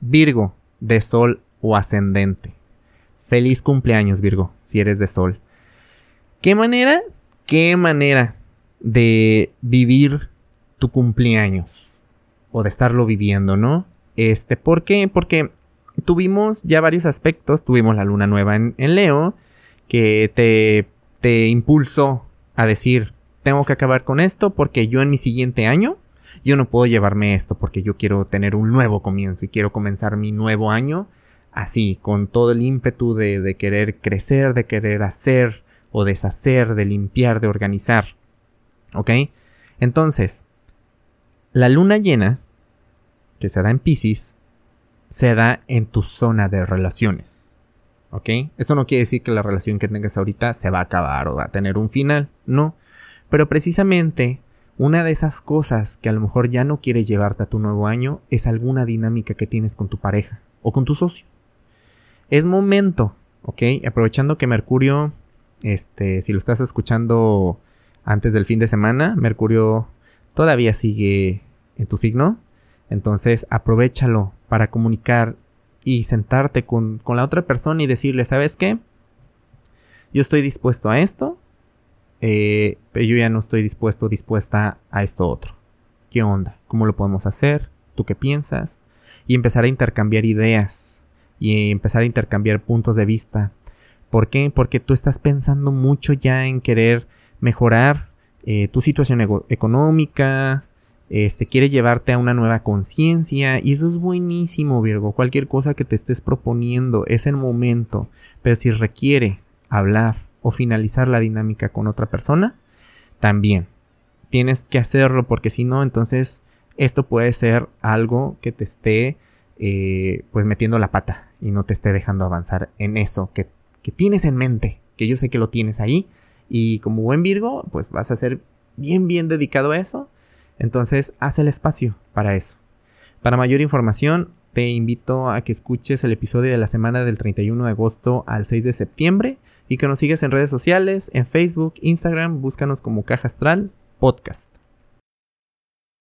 Virgo, de Sol o ascendente. Feliz cumpleaños, Virgo, si eres de Sol. ¿Qué manera? ¿Qué manera de vivir tu cumpleaños? O de estarlo viviendo, ¿no? Este, ¿por qué? Porque tuvimos ya varios aspectos. Tuvimos la luna nueva en, Leo, que te, te impulsó a decir, tengo que acabar con esto porque yo en mi siguiente año, yo no puedo llevarme esto porque yo quiero tener un nuevo comienzo y quiero comenzar mi nuevo año así, con todo el ímpetu de, querer crecer, de querer hacer o deshacer, de limpiar, de organizar. ¿Ok? Entonces, la luna llena, que se da en Pisces, se da en tu zona de relaciones. ¿Ok? Esto no quiere decir que la relación que tengas ahorita se va a acabar o va a tener un final, no. Pero precisamente una de esas cosas que a lo mejor ya no quieres llevarte a tu nuevo año es alguna dinámica que tienes con tu pareja o con tu socio. Es momento, ¿ok? Aprovechando que Mercurio, este, si lo estás escuchando antes del fin de semana, Mercurio todavía sigue en tu signo. Entonces aprovechalo para comunicar y sentarte con, con la otra persona y decirle, ¿sabes qué? Yo estoy dispuesto a esto, eh, yo ya no estoy dispuesto, dispuesta a esto otro. ¿Qué onda? ¿Cómo lo podemos hacer? ¿Tú qué piensas? Y empezar a intercambiar ideas y empezar a intercambiar puntos de vista. ¿Por qué? Porque tú estás pensando mucho ya en querer mejorar eh, tu situación económica, este, quieres llevarte a una nueva conciencia y eso es buenísimo, Virgo. Cualquier cosa que te estés proponiendo es el momento, pero si requiere hablar, o finalizar la dinámica con otra persona, también tienes que hacerlo porque si no, entonces esto puede ser algo que te esté eh, pues metiendo la pata y no te esté dejando avanzar en eso que, que tienes en mente, que yo sé que lo tienes ahí y como buen Virgo, pues vas a ser bien, bien dedicado a eso. Entonces, haz el espacio para eso. Para mayor información, te invito a que escuches el episodio de la semana del 31 de agosto al 6 de septiembre y que nos sigas en redes sociales, en Facebook, Instagram, búscanos como Caja Astral Podcast.